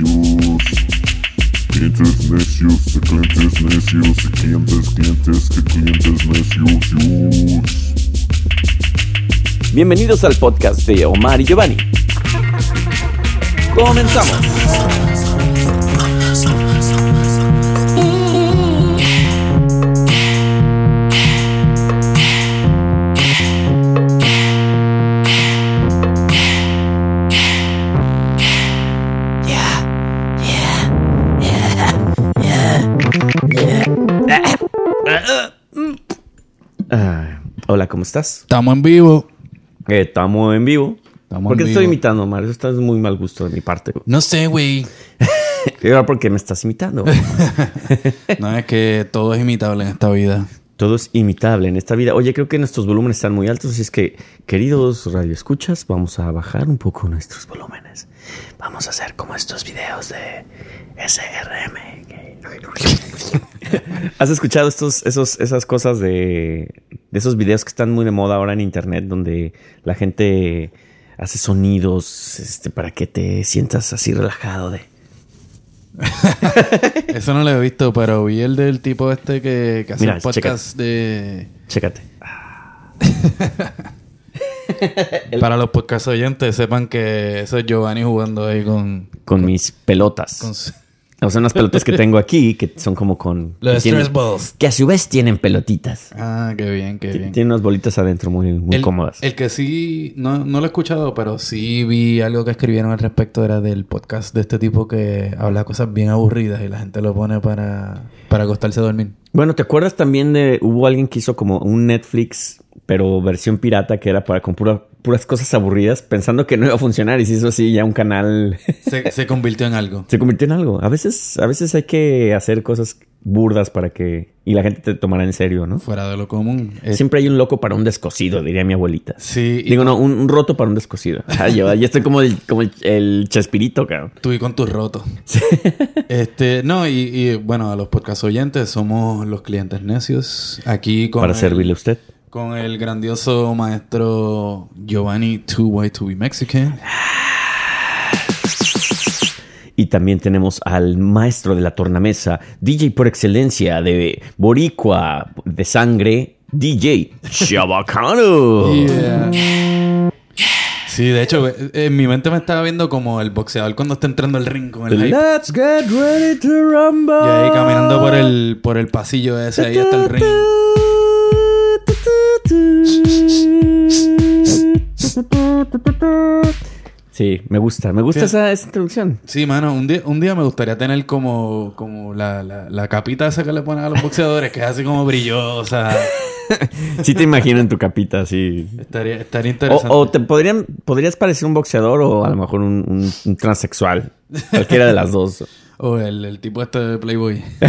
necios. Clientes necios, clientes necios, clientes, clientes, que clientes necios. Bienvenidos al podcast de Omar y Giovanni. Comenzamos. ¿Cómo estás? Estamos en vivo. Eh, Estamos en vivo. Estamos ¿Por qué en te estoy imitando, Omar? Eso está muy mal gusto de mi parte. güey. No sé, güey. ¿Y ahora por qué me estás imitando? No es que todo es imitable en esta vida. Todo es imitable en esta vida. Oye, creo que nuestros volúmenes están muy altos, así es que, queridos radioescuchas, vamos a bajar un poco nuestros volúmenes. Vamos a hacer como estos videos de SRM. ¿Has escuchado estos, esos, esas cosas de, de esos videos que están muy de moda ahora en internet, donde la gente hace sonidos este, para que te sientas así relajado de... Eso no lo he visto, pero vi el del tipo este que, que hace Mira, un podcast de... Chécate. Para los podcast oyentes, sepan que eso es Giovanni jugando ahí con... Con mis pelotas. con su- O sea, unas pelotas que tengo aquí que son como con... Los que tienen- stress balls. Que a su vez tienen pelotitas. Ah, qué bien, qué bien. Tienen unas bolitas adentro muy, muy el, cómodas. el que sí, no, no lo he escuchado, pero sí vi algo que escribieron al respecto, era del podcast de este tipo que habla cosas bien aburridas y la gente lo pone para, para acostarse a dormir. Bueno, ¿te acuerdas también de... Hubo alguien que hizo como un Netflix, pero versión pirata, que era para con pura- puras cosas aburridas, pensando que no iba a funcionar y se hizo así ya un canal... Se, se convirtió en algo. se convirtió en algo. A veces, a veces hay que hacer cosas burdas para que... Y la gente te tomará en serio, ¿no? Fuera de lo común. Siempre hay un loco para un descosido, diría mi abuelita. sí, Digo, no, un, un roto para un descosido. Ah, yo ya estoy como el, como el, el chespirito, cabrón. tú y con tus rotos. Este, no, y, y, bueno, a los podcast oyentes somos los clientes necios. Aquí con Para el, servirle a usted. con el grandioso maestro Giovanni Too White to be Mexican. Y también tenemos al maestro de la tornamesa, DJ por excelencia de Boricua de sangre, DJ Chabacano. Yeah. Sí, de hecho, eh, en mi mente me estaba viendo como el boxeador cuando está entrando al ring con el hype. Let's get ready to rumble. Y ahí caminando por el, por el pasillo ese, ahí está el ring. Sí, me gusta, me gusta esa, esa introducción. Sí, mano, un día, un día me gustaría tener como, como la, la, la capita esa que le ponen a los boxeadores, que es así como brillosa. Sí te imagino en tu capita, así. Estaría, estaría O, interesante. o te podrían, podrías parecer un boxeador o a lo mejor un, un- un transexual. Cualquiera de las dos. O el, el tipo este de Playboy.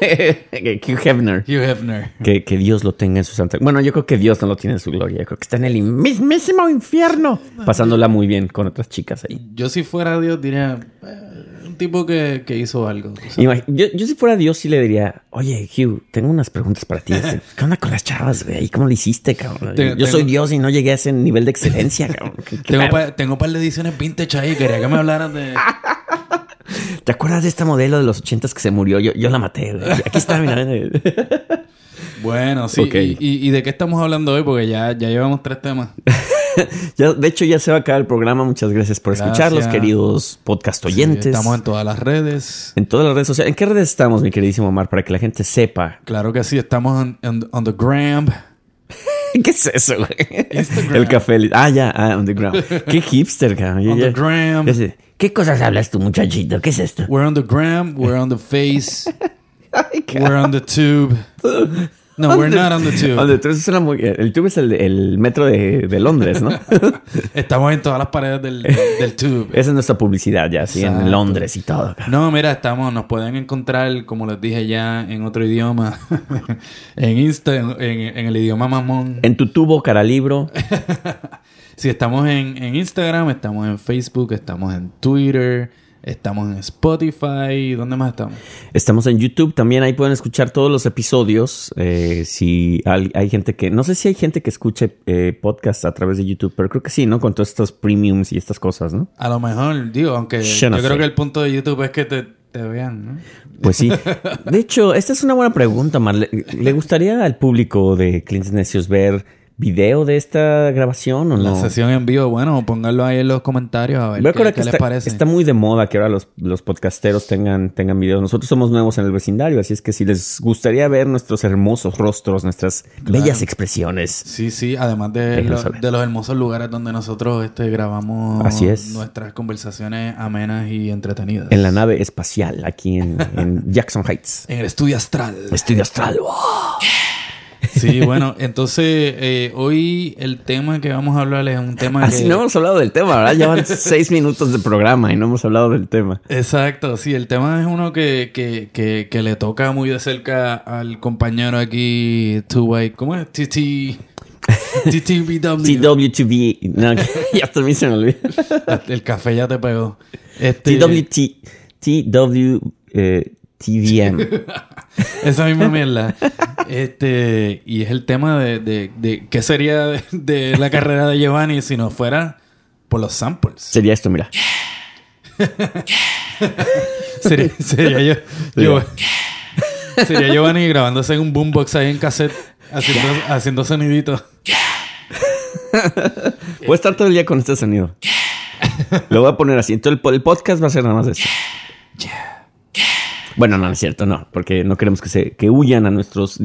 Hugh Hefner. Hugh Hefner. Que, que Dios lo tenga en su santa. Bueno, yo creo que Dios no lo tiene en su gloria. Yo creo que está en el mismísimo infierno. Pasándola muy bien con otras chicas ahí. Yo si fuera Dios diría... eh, un tipo que, que hizo algo. Imag- Yo, yo si fuera Dios sí le diría, oye, Hugh, tengo unas preguntas para ti. Este, ¿Qué onda con las chavas, güey? ¿Cómo lo hiciste, cabrón? Tengo- yo soy Dios y no llegué a ese nivel de excelencia, cabrón. ¿Qué- qué Tengo, pa- tengo un par de ediciones vintage ahí. Quería que me hablaran de... ¿Te acuerdas de esta modelo de los ochentas que se murió? Yo, yo la maté, güey. Aquí está, mira. Bueno, sí. Ok. Y, y- y de qué estamos hablando hoy? Porque ya, ya llevamos tres temas. Ya, de hecho, ya se va a acabar el programa. Muchas gracias por Gracias. escucharlos, queridos podcast oyentes. Sí, estamos en todas las redes. En todas las redes sociales. ¿En qué redes estamos, mi queridísimo Omar? Para que la gente sepa. Claro que sí. Estamos on, on- on the gram. ¿Qué es eso, güey? Instagram. El café. Ah, ya, ah, on the ground. Qué hipster, cabrón. On the gram. ¿Qué cosas hablas tú, muchachito? ¿Qué es esto? We're on the gram. We're on the face. Ay, We're on the tube. No, we're not on the tube. On the tube, eso suena muy- El tube es el, el metro de, de Londres, ¿no? Estamos en todas las paredes del, del tube. Esa es nuestra publicidad ya, Exacto. en Londres y todo. No, mira, estamos, nos pueden encontrar, como les dije ya, en otro idioma. en Insta, en, en- en el idioma mamón. En tu tubo, cara libro. Si estamos en, en Instagram, estamos en Facebook, estamos en Twitter, Estamos en Spotify. ¿Dónde más estamos? Estamos en YouTube también, ahí pueden escuchar todos los episodios. Eh, si hay, hay gente que, no sé si hay gente que escuche eh, podcasts a través de YouTube, pero creo que sí, ¿no? Con todos estos premiums y estas cosas, ¿no? A lo mejor, digo, aunque Yo no yo creo que el punto de YouTube es que te, te vean, ¿no? Pues sí. De hecho, esta es una buena pregunta, Mar. ¿Le, le gustaría al público de Clientes Necios ver video de esta grabación o La no? sesión en vivo, bueno, pónganlo ahí en los comentarios a ver qué, que les parece. está muy de moda que ahora los, los podcasteros tengan, tengan videos. Nosotros somos nuevos en el vecindario, así es que si les gustaría ver nuestros hermosos rostros, nuestras bellas expresiones, Sí, sí, además de, lo- de los hermosos lugares donde nosotros este, grabamos Así es. nuestras conversaciones amenas y entretenidas. en la nave espacial aquí en, en Jackson Heights. En el estudio astral. Estudio Astral. ¡wow! Sí, bueno, entonces eh, hoy el tema que vamos a hablar es un tema Así que... no hemos hablado del tema, ¿verdad? Llevan seis minutos de programa y no hemos hablado del tema. Exacto, sí, el tema es uno que, que, que, que le toca muy de cerca al compañero aquí, Two White, ¿cómo es? TT... TTBW. TWTV. No, ya también se me olvidó. El café ya te pegó. Este, TWT. TW. eh, TVM. Esa misma mierda. Este, y es el tema de, de, de qué sería de, de la carrera de Giovanni si no fuera por los samples. Sería esto, mira. Sería, sería yo, yo- sería Giovanni grabándose en un boombox ahí en cassette, haciendo, haciendo soniditos. Voy a estar todo el día con este sonido. Lo voy a poner así. Entonces el, el podcast va a ser nada más esto. Bueno, no, no es cierto, no, porque no queremos que se que huyan a nuestros.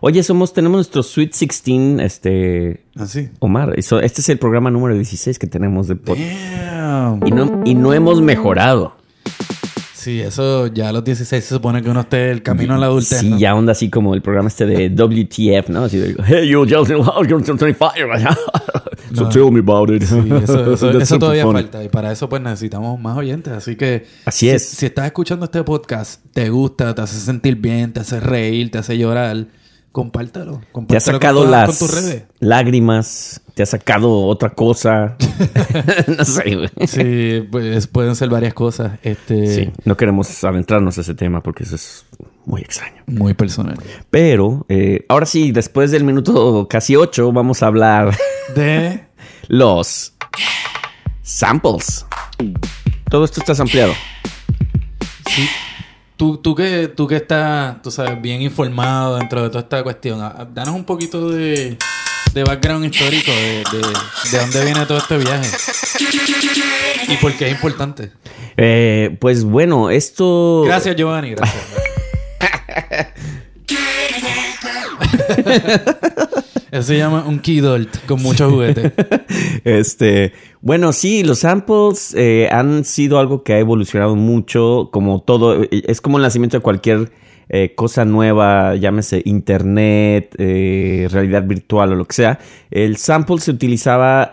Oye, somos tenemos nuestro Sweet 16, este Así. Omar. eso- este es el programa número 16 que tenemos de podcast. Y no, y no hemos mejorado. Sí, eso ya a los 16 se supone que uno esté el camino a la adultez. Sí, ¿no? ya onda así como el programa este de WTF, ¿no? Así de, hey, you just you're 25. so No. tell me about it. Sí, eso, todavía funny. falta. Y para eso, pues necesitamos más oyentes. Así que. Así si- es. Si estás escuchando este podcast, te gusta, te hace sentir bien, te hace reír, te hace llorar, compártelo. Te ha sacado con, las con tus redes. lágrimas, te ha sacado otra cosa. no sé, güey. Sí, pues pueden ser varias cosas. Este. Sí, no queremos adentrarnos a ese tema porque eso es muy extraño. Muy personal. Pero eh, ahora sí, después del minuto casi ocho, vamos a hablar De. los samples. Todo esto está ampliado. Sí. Tú, tú, que, tú que estás, tú sabes, bien informado dentro de toda esta cuestión, a- a- danos un poquito de, de background histórico de, de, de dónde viene todo este viaje. Y por qué es importante. Eh, pues bueno, esto. Gracias, Giovanni, gracias. Eso se llama un keydolt con muchos juguetes. Este, bueno, sí, los samples eh, han sido algo que ha evolucionado mucho, como todo, eh, es como el nacimiento de cualquier eh, cosa nueva, llámese internet, eh, realidad virtual o lo que sea. El sample se utilizaba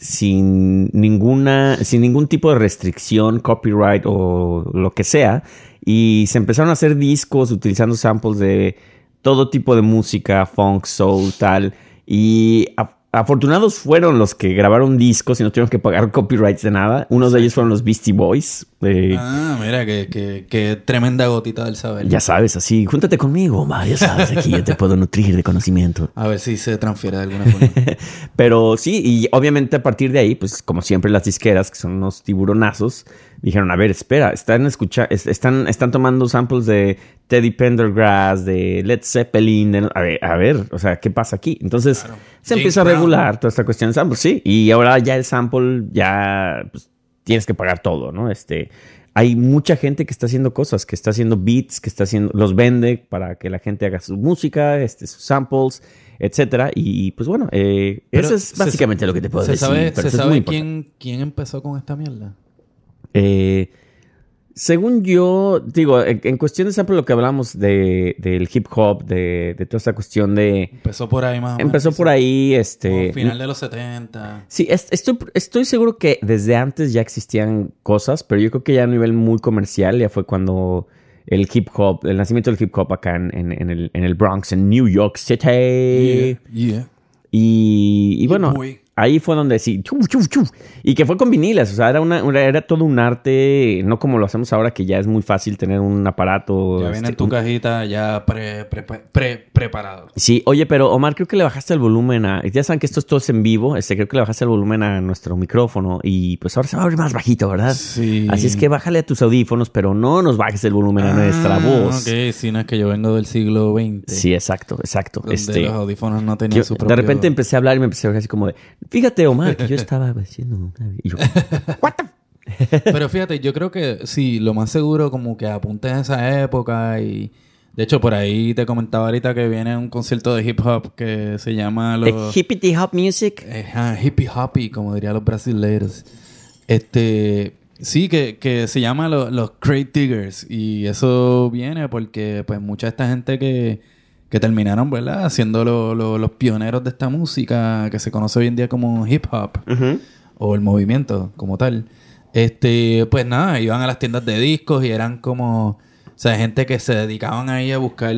sin ninguna, sin ningún tipo de restricción, copyright o lo que sea, y se empezaron a hacer discos utilizando samples de todo tipo de música, funk, soul, tal. Y afortunados fueron los que grabaron discos y no tuvieron que pagar copyrights de nada. Uno de ellos fueron los Beastie Boys. eh, Ah, mira, que, que, que tremenda gotita del saber. Ya sabes, así, júntate conmigo, Omar, ya sabes, aquí yo te puedo nutrir de conocimiento. A ver si se transfiere de alguna forma. Pero sí, y obviamente a partir de ahí, pues como siempre las disqueras, que son unos tiburonazos, dijeron, a ver, espera, están escucha es- están, están tomando samples de Teddy Pendergrass, de Led Zeppelin, de- a, ver, a ver, o sea, ¿qué pasa aquí? Entonces se James empieza a Brown. regular toda esta cuestión de samples, sí, y ahora ya el sample, ya pues, tienes que pagar todo, ¿no? Este... Hay mucha gente que está haciendo cosas, que está haciendo beats, que está haciendo, los vende para que la gente haga su música, este, sus samples, etcétera. Y pues bueno, eh, eso es se- básicamente lo que te puedo ¿Se decir. sabe, pero ¿se sabe quién empezó con esta mierda? Eh, según yo, digo, en, en cuestión de sample, lo que hablamos de, del hip hop, de, de toda esta cuestión de. Empezó por ahí más o menos. Empezó por ahí, Como este. final de los 70. Sí, es- estoy, estoy seguro que desde antes ya existían cosas, pero yo creo que ya a nivel muy comercial ya fue cuando el hip hop, el nacimiento del hip hop acá en, en- en el, Bronx, en New York City. yeah. Y, y Yeah, bueno, boy. Ahí fue donde sí, chuf, chuf, chuf, y que fue con vinilas, o sea, era, una, era todo un arte, no como lo hacemos ahora que ya es muy fácil tener un aparato. Ya viene este, en tu un- cajita ya pre, pre, pre- preparado. Sí, oye, pero Omar, creo que le bajaste el volumen a. Ya saben que esto es todo es en vivo. Este, creo que le bajaste el volumen a nuestro micrófono. Y pues ahora se va a oír más bajito, ¿verdad? Sí. Así es que bájale a tus audífonos, pero no nos bajes el volumen a nuestra Ah, voz. Ok, si no es que yo vengo del siglo XX. Sí, exacto, exacto. Donde Este, los audífonos no tenían yo su de propio... repente empecé a hablar y me empecé a ver así como de, fíjate, Omar, que yo estaba haciendo una... Y yo, "What the Pero fíjate, yo creo que sí, lo más seguro como que apuntes a esa época y... De hecho, por ahí te comentaba ahorita que viene un concierto de hip hop que se llama The los... hippity hop music. Eh, ah, hippie hoppy, como dirían los brasileiros. Este, sí, que, que se llama lo- los Crate Diggers. Y eso viene porque, pues, mucha de esta gente que, que terminaron, ¿verdad? Siendo lo- lo- los pioneros de esta música que se conoce hoy en día como hip hop o el movimiento como tal. Este, pues nada, iban a las tiendas de discos y eran como, o sea, gente que se dedicaban ahí a buscar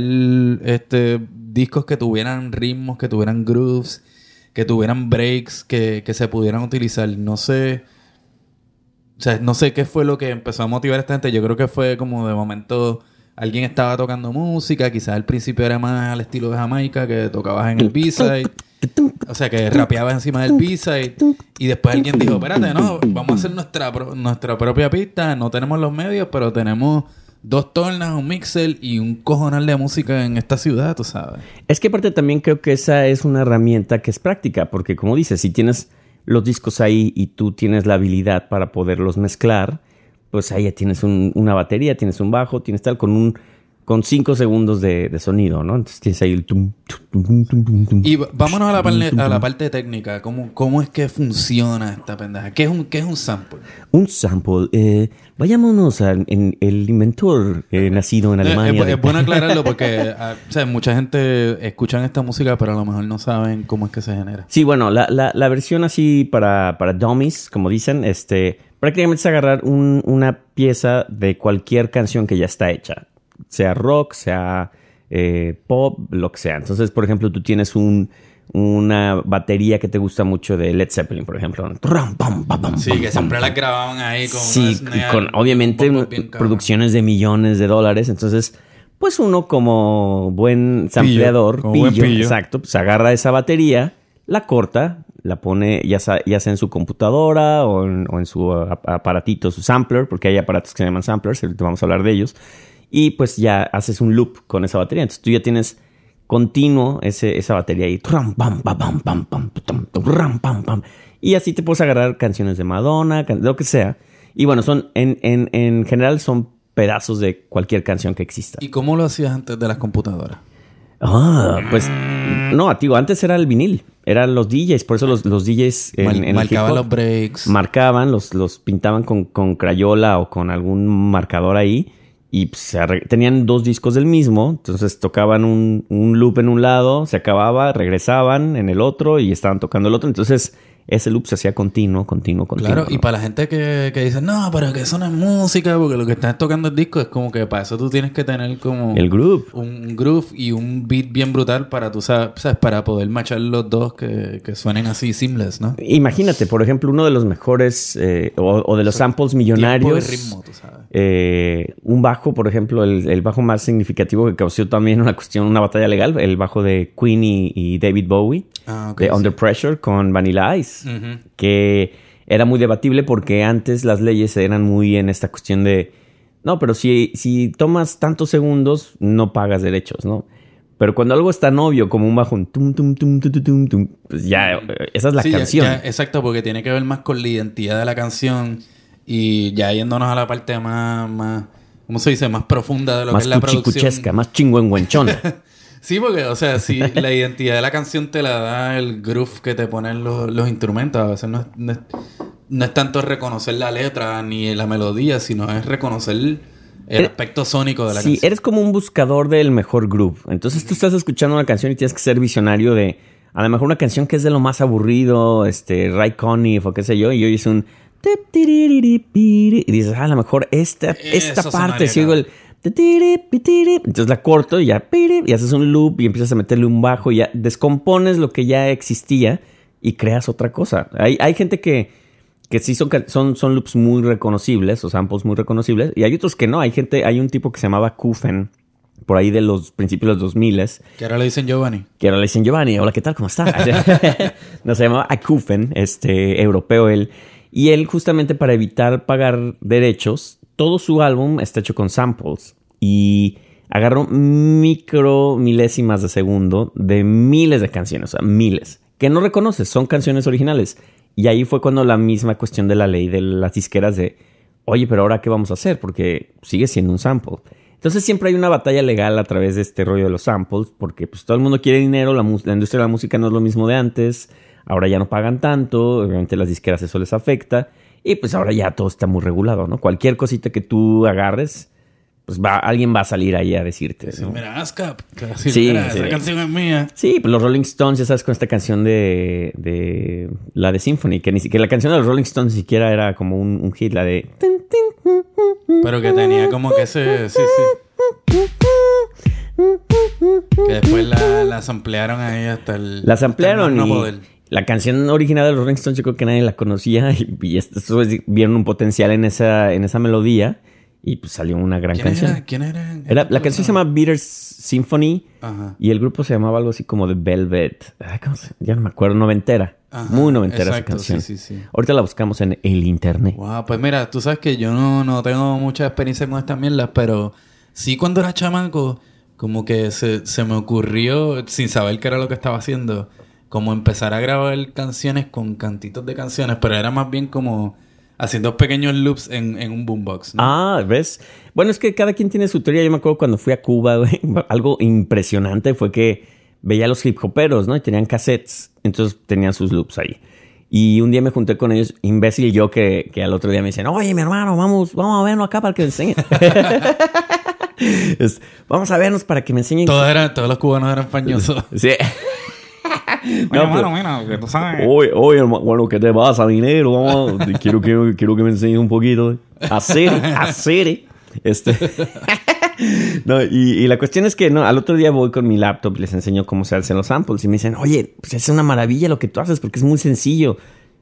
este discos que tuvieran ritmos, que tuvieran grooves, que tuvieran breaks, que, que se pudieran utilizar. No sé, o sea, no sé qué fue lo que empezó a motivar a esta gente. Yo creo que fue como de momento alguien estaba tocando música, quizás al principio era más al estilo de Jamaica, que tocabas en el B-side. O sea, que rapeabas encima del B-side. Y después alguien dijo, espérate, no, vamos a hacer nuestra, nuestra propia pista. No tenemos los medios, pero tenemos dos tornas, un mixer y un cojonal de música en esta ciudad, tú sabes. Es que aparte también creo que esa es una herramienta que es práctica, porque como dices, si tienes los discos ahí y tú tienes la habilidad para poderlos mezclar, pues ahí ya tienes un- una batería, tienes un bajo, tienes tal, con un con cinco segundos de, de sonido, ¿no? Entonces tienes ahí el tum, tum, tum, tum, tum, tum. Y vámonos a la, parle- a la parte técnica. ¿Cómo, ¿Cómo es que funciona esta pendeja? ¿Qué es un, qué es un sample? Un sample. Eh, vayámonos al el inventor eh, nacido en Eh, Alemania. Es, bueno aclararlo porque ah, o sea, mucha gente escuchan esta música, pero a lo mejor no saben cómo es que se genera. Sí, bueno, la, la, la versión así para, para dummies, como dicen, este, prácticamente es agarrar un- una pieza de cualquier canción que ya está hecha, sea rock, sea eh, pop, lo que sea. Entonces, por ejemplo, tú tienes un, una batería que te gusta mucho de Led Zeppelin, por ejemplo. Sí, que siempre las grababan ahí con Sí, con obviamente bien producciones de millones de dólares. Entonces, pues uno como buen sampleador, como buen pillo, pillo. exacto, pues agarra esa batería, la corta, la pone ya, sa- ya sea en su computadora o en, su aparatito, su sampler, porque hay aparatos que se llaman samplers, vamos a hablar de ellos. Y pues ya haces un loop con esa batería. Entonces tú ya tienes continuo ese, esa batería ahí. Y así te puedes agarrar canciones de Madonna, lo que sea. Y bueno, son en, en, en general son pedazos de cualquier canción que exista. ¿Y cómo lo hacías antes de las computadoras? Ah, pues no, digo, antes era el vinil, eran los DJs, por eso los, los DJs en, Mal- en el marcaban los breaks. marcaban, los, los pintaban con, con crayola o con algún marcador ahí y pues, tenían dos discos del mismo, entonces tocaban un, un loop en un lado, se acababa, regresaban en el otro y estaban tocando el otro, entonces ese loop se hacía continuo, continuo, continuo. Claro, y para la gente que, que dice, no, pero que eso no es música, porque lo que estás tocando es disco, es como que para eso tú tienes que tener como El groove. un groove y un beat bien brutal para tú sabes, para poder machar los dos que, que suenen así seamless, ¿no? Imagínate, por ejemplo, uno de los mejores eh, o, o de los samples millonarios. Tiempo y ritmo, tú sabes. Eh, un bajo, por ejemplo, el, el bajo más significativo que causó también una cuestión, una batalla legal, el bajo de Queen y, y David Bowie, Ah, de sí. Under Pressure con Vanilla Ice, que era muy debatible porque antes las leyes eran muy en esta cuestión de, no, pero si, si tomas tantos segundos, no pagas derechos, ¿no? Pero cuando algo es tan obvio como un bajo, un tum, tum, tum, tum, tum, pues ya, esa es la Sí, ya- canción. ya, exacto, porque tiene que ver más con la identidad de la canción y ya yéndonos a la parte más, más ¿cómo se dice? Más profunda de lo más que es la producción. cuchicuchesca, más chingüengüenchona. Sí, porque, o sea, si la identidad de la canción te la da el groove que te ponen los, los instrumentos, a veces no es, no, es, no es tanto reconocer la letra ni la melodía, sino es reconocer el Eh, aspecto sónico de la Sí, canción. eres como un buscador del mejor groove. Entonces tú estás escuchando una canción y tienes que ser visionario de a lo mejor una canción que es de lo más aburrido, este, Ray Conniff o qué sé yo, y oyes un tip, tiriripiri, y dices, ah, a lo mejor esta, esta Eso parte, sonaría si oigo el entonces la corto y ya y haces un loop y empiezas a meterle un bajo y ya descompones lo que ya existía y creas otra cosa. Hay, hay gente que, que sí son, son, son loops muy reconocibles o samples muy reconocibles y hay otros que no. Hay gente, hay un tipo que se llamaba Kufen por ahí de los principios de los 2000 Que ahora le dicen Giovanni. que ahora le dicen Giovanni, hola, ¿qué tal? ¿Cómo está? no, se llamaba Akufen, este, europeo él. Y él, justamente para evitar pagar derechos, todo su álbum está hecho con samples. Y agarró micro milésimas de segundo de miles de canciones, o sea, miles, que no reconoces, son canciones originales. Y ahí fue cuando la misma cuestión de la ley de las disqueras de, oye, pero ahora qué vamos a hacer? Porque sigue siendo un sample. Entonces siempre hay una batalla legal a través de este rollo de los samples, porque pues todo el mundo quiere dinero, la, industria de la música no es lo mismo de antes, ahora ya no pagan tanto, obviamente las disqueras eso les afecta, y pues ahora ya todo está muy regulado, ¿no? Cualquier cosita que tú agarres, pues va, alguien va a salir ahí a decirte. Mira, ASCAP. Sí, sí. esa canción es mía. Sí, pues los Rolling Stones, ya sabes, con esta canción de, de la de Symphony, que ni siquiera la canción de los Rolling Stones ni siquiera era como un, un hit, la de... Pero que tenía como que ese... Sí, sí. Que después la, la samplearon ahí hasta el... Las ampliaron hasta el no y poder. La canción original de los Rolling Stones yo creo que nadie la conocía y, y estos vieron un potencial en esa, en esa melodía y pues salió una gran ¿Quién canción. era? ¿Quién era? Era- la canción se llama Beatles Symphony Ajá. y el grupo se llamaba algo así como The Velvet. Ay, ¿cómo se- Ya no me acuerdo, noventera. Ajá, Muy noventera exacto, esa canción. sí, sí, sí. Ahorita la buscamos en el internet. Wow, pues mira, tú sabes que yo no, no tengo mucha experiencia con estas mierdas, pero sí cuando era chamaco, como que se, se me ocurrió, sin saber qué era lo que estaba haciendo, como empezar a grabar canciones con cantitos de canciones, pero era más bien como haciendo pequeños loops en, en un boombox. ¿no? Ah, ¿ves? Bueno, es que cada quien tiene su teoría. Yo me acuerdo cuando fui a Cuba, güey, algo impresionante fue que veía a los hip hoperos, ¿no? Y tenían cassettes, entonces tenían sus loops ahí. Y un día me junté con ellos, imbécil yo, que, que al otro día me dicen, oye, mi hermano, vamos, vamos a vernos acá para que me enseñe. Es, vamos a vernos para que me enseñen. Todos, eran, todos los cubanos eran pañosos. Sí. No, hermano, pero- mira, que tú sabes. Oye, bueno, ¿qué te pasa, dinero? Vamos, a- quiero, quiero, quiero que me enseñes un poquito. Hacer, hacer. Este. No, y, y la cuestión es que no, al otro día voy con mi laptop y les enseño cómo se hacen los samples. Y me dicen, oye, pues es una maravilla lo que tú haces porque es muy sencillo.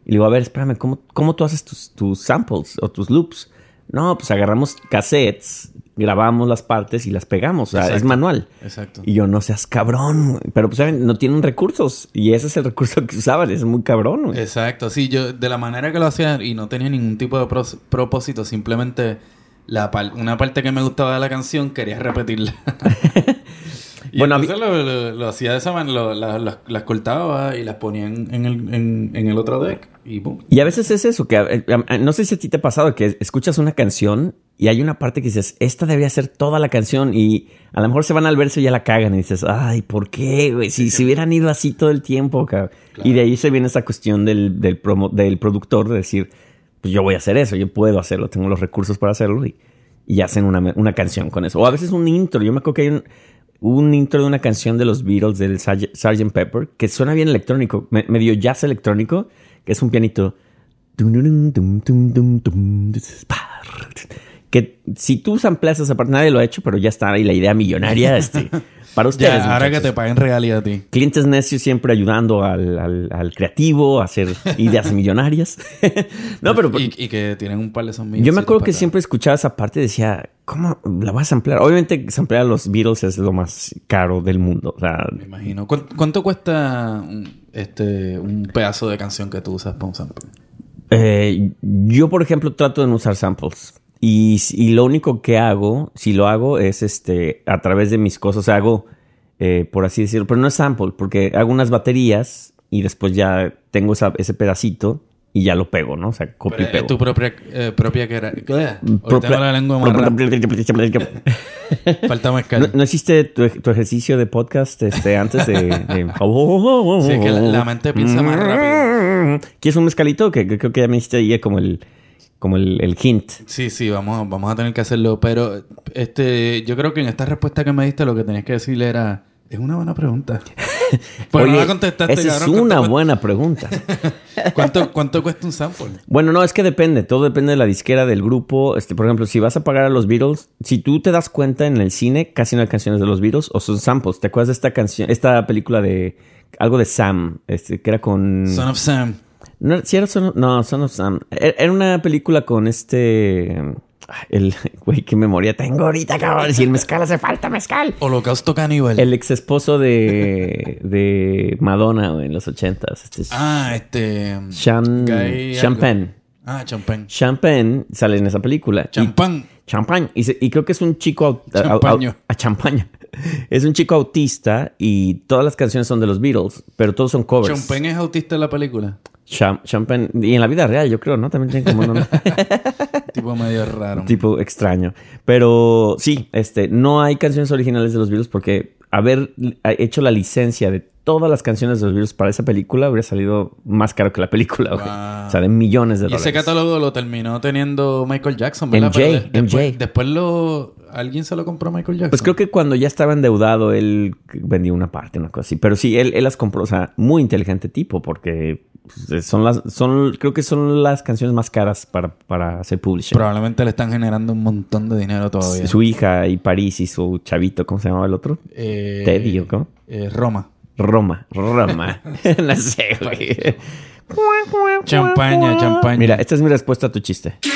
Y le digo, a ver, espérame, ¿cómo, cómo tú haces tus, tus samples o tus loops? No, pues agarramos cassettes, grabamos las partes y las pegamos. O sea, es manual. Exacto. Y yo, no seas cabrón. Pero pues ¿saben? no tienen recursos. Y ese es el recurso que usaban. Es muy cabrón. güey. Exacto, sí, yo de la manera que lo hacía y no tenía ningún tipo de pros- propósito, simplemente la par- una parte que me gustaba de la canción quería repetirla. y Bueno, a mí- entonces lo, lo- lo hacía de esa manera, las- las cortaba y las ponía en, en el, en, en el otro deck y boom. Y a veces es eso, que eh, eh, no sé si a ti te ha pasado que escuchas una canción y hay una parte que dices, esta debería ser toda la canción y a lo mejor se van al verso y ya la cagan y dices, ay, ¿por qué, güey? Si, si hubieran ido así todo el tiempo, cabrón. Claro. Y de ahí se viene esa cuestión del, del, promo- del productor de decir, pues yo voy a hacer eso, yo puedo hacerlo, tengo los recursos para hacerlo y, y hacen una, una canción con eso. O a veces un intro, yo me acuerdo que hay un, un intro de una canción de los Beatles del Sgt. Sgt. Pepper que suena bien electrónico, me- medio jazz electrónico, que es un pianito. Que si tú sampleas esa parte, nadie lo ha hecho, pero ya está ahí la idea millonaria este, para ustedes. Ya, ahora que te paguen regalía a ti. Clientes necios siempre ayudando al, al- al creativo a hacer ideas millonarias. no, pero y, y que tienen un par de zombies. yo me acuerdo que siempre escuchaba esa parte y decía, ¿cómo la vas a samplear? Obviamente, samplear a los Beatles es lo más caro del mundo. O sea, Me imagino. ¿Cuán- ¿Cuánto cuesta un, este, un pedazo de canción que tú usas para un sample? Eh, yo, por ejemplo, trato de no usar samples. Y, y lo único que hago, si lo hago, es este a través de mis cosas. Hago, eh, por así decirlo, pero no es sample, porque hago unas baterías y después ya tengo esa- ese pedacito y ya lo pego, ¿no? O sea, copio Pero y pego. es tu propia, eh, propia que era. Ahorita Propia- la lengua más. Falta mezcal. ¿No, no hiciste tu, tu ejercicio de podcast este, antes de, de- Sí, es que la- la mente piensa más rápido. ¿Quieres un mezcalito? Que creo que ya me hiciste ahí como el, como el, el hint. Sí, sí, vamos, vamos a tener que hacerlo. Pero este, yo creo que en esta respuesta que me diste lo que tenías que decirle era... Es una buena pregunta. Pues no la contestaste, esa es una ¿Cuánto, buena pregunta. ¿cuánto, cuánto cuesta un sample? Bueno, no, es que depende. Todo depende de la disquera del grupo. Este, por ejemplo, si vas a pagar a los Beatles, si tú te das cuenta en el cine, casi no hay canciones de los Beatles o son samples. ¿Te acuerdas de esta canción, esta película de algo de Sam, este, que era con... Son of Sam. No, sí era Son of, no, Son of Sam. Era era una película con este... El, güey, qué memoria tengo ahorita, cabrón. Si el mezcal hace falta, mezcal. Holocausto caníbal. El ex esposo de, de Madonna, güey, en los ochentas. Este es Ah, este... Sean, Sean. Penn. Ah, champán. Sean Penn sale en esa película. Y- Champán. Champagne. Y, se- y creo que es un chico... au- Champaño. au- a champaña. Es un chico autista y todas las canciones son de los Beatles, pero todos son covers. Champán es autista en la película. Cham- Champagne. Y en la vida real, yo creo, ¿no? También tiene como un nombre tipo medio raro. tipo extraño. Pero sí, este, no hay canciones originales de los Beatles porque haber hecho la licencia de todas las canciones de los Beatles para esa película habría salido más caro que la película, güey. Wow. O sea, de millones de Y dólares. ese catálogo lo terminó teniendo Michael Jackson, ¿verdad? MJ, Pero de- después, MJ. después lo... ¿Alguien se lo compró a Michael Jackson? Pues creo que cuando ya estaba endeudado, él vendió una parte, una cosa así. Pero sí, él, él las compró. O sea, muy inteligente tipo, porque pues, son las, son, creo que son las canciones más caras para, para hacer publishing. Probablemente le están generando un montón de dinero todavía. Su hija y París y su chavito, ¿cómo se llamaba el otro? Eh, Teddy o cómo? eh, Roma. Roma, Roma. no sé, güey. Champaña, champaña. Mira, esta es mi respuesta a tu chiste.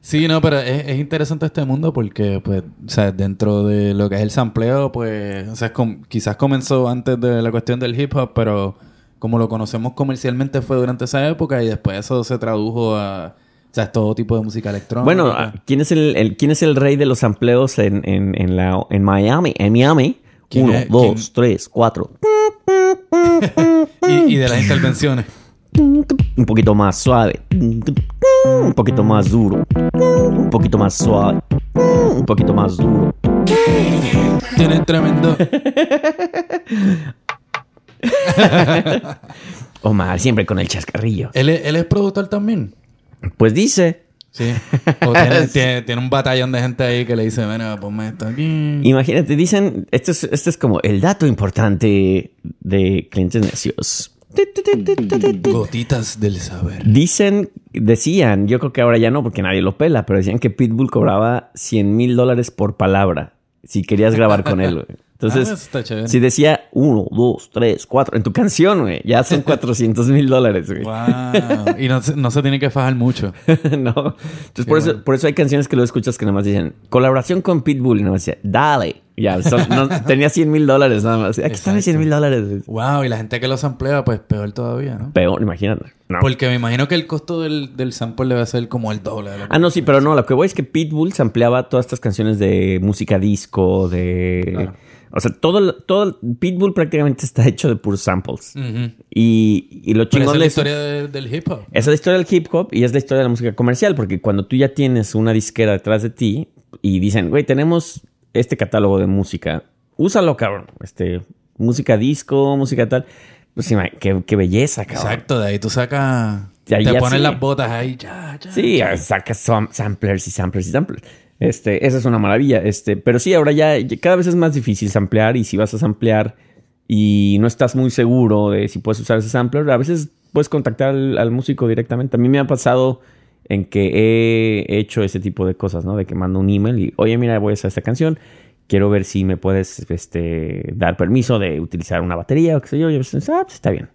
Sí, no, pero es, es interesante este mundo porque, pues, o sea, dentro de lo que es el sampleo, pues, o sea, com- quizás comenzó antes de la cuestión del hip hop, pero como lo conocemos comercialmente fue durante esa época y después eso se tradujo a, o sea, todo tipo de música electrónica. Bueno, ¿quién es el, el- quién es el rey de los amplios en, en, en, la, en Miami? En Miami. ¿Quién Uno, es? dos, ¿Quién? tres, cuatro. y, y de las intervenciones. Un poquito más suave. Un poquito más duro. Un poquito más suave. Un poquito más duro. Tienen tremendo. Omar, siempre con el chascarrillo. ¿Él es, él es productor también? Pues dice. Sí. O tiene, tiene- tiene un batallón de gente ahí que le dice, bueno, ponme esto aquí. Imagínate, dicen, esto es, esto es como el dato importante de clientes necios. Gotitas del saber. Dicen, decían, yo creo que ahora ya no porque nadie lo pela, pero decían que Pitbull cobraba 100 mil dólares por palabra si querías grabar con él. Entonces, Ah, si decía uno, dos, tres, cuatro, en tu canción, güey, ya son 400 mil dólares, güey. Wow. Y no, se- no se tiene que fajar mucho. no. Entonces, por, eso, por eso hay canciones que lo escuchas que nada más dicen colaboración con Pitbull y nada más decía, dale. Ya, son- no- tenía 100 mil dólares nada más. Aquí están los 100 mil dólares. Wow, y la gente que los emplea, pues peor todavía, ¿no? Peor, imagínate. No. Porque me imagino que el costo del, del sample debe ser como el doble. de lo que- Ah, no, sí, pero no, lo que voy es que Pitbull se ampliaba todas estas canciones de música disco, de... Claro. O sea, todo, todo Pitbull prácticamente está hecho de puros samples. Ujú. Y, y lo Pero esa chingón es la historia de- del hip hop. Esa es la historia del hip hop y es la historia de la música comercial, porque cuando tú ya tienes una disquera detrás de ti y dicen, güey, tenemos este catálogo de música, úsalo, cabrón. Este, música disco, música tal. Pues qué, qué belleza, cabrón. Exacto, de ahí tú sacas. Te ya pones sí. las botas ahí, ya, ya. Sí, sacas sam- samplers y samplers y samplers. Este, esa es una maravilla. Este, pero sí, ahora ya cada vez es más difícil samplear y si vas a samplear y no estás muy seguro de si puedes usar ese sampler, a veces puedes contactar al, al músico directamente. A mí me ha pasado en que he hecho ese tipo de cosas, ¿no? De que mando un email y, oye, mira, voy a hacer esta canción. Quiero ver si me puedes este, dar permiso de utilizar una batería o qué sé yo. Y a veces, ah, pues está bien.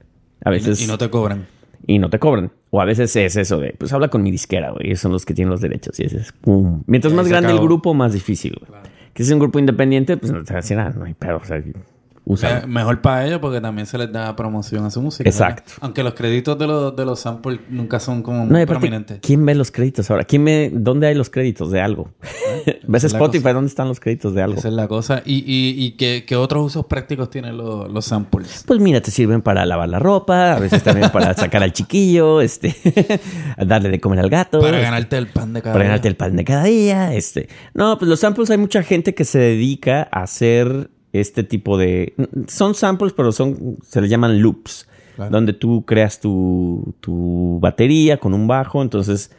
A veces y no te cobran. y no te cobran. O a veces es eso de, pues habla con mi disquera, güey. Ellos son los que tienen los derechos. Y es pum. Mientras más grande el grupo, más difícil, güey. Que si es un grupo independiente, pues no te hacen nada, no hay pedo. O sea, mejor para ellos porque también se les da promoción a su música. Exacto. ¿verdad? Aunque los créditos de los, de los samples nunca son como muy prominentes. ¿quién ve los créditos ahora? ¿Quién ve, ¿Dónde hay los créditos de algo? ¿Ves esa es la Spotify? ¿Dónde están los créditos de algo? Esa es la cosa. ¿Y, y, y qué, qué otros usos prácticos tienen los, los samples? Pues mira, te sirven para lavar la ropa, a veces también para sacar al chiquillo, este, darle de comer al gato. Para este, ganarte el pan de cada para día. ganarte el pan de cada día. Este. No, pues los samples hay mucha gente que se dedica a hacer este tipo de. Son samples, pero son. se les llaman loops. Claro. Donde tú creas tu, tu batería con un bajo. Entonces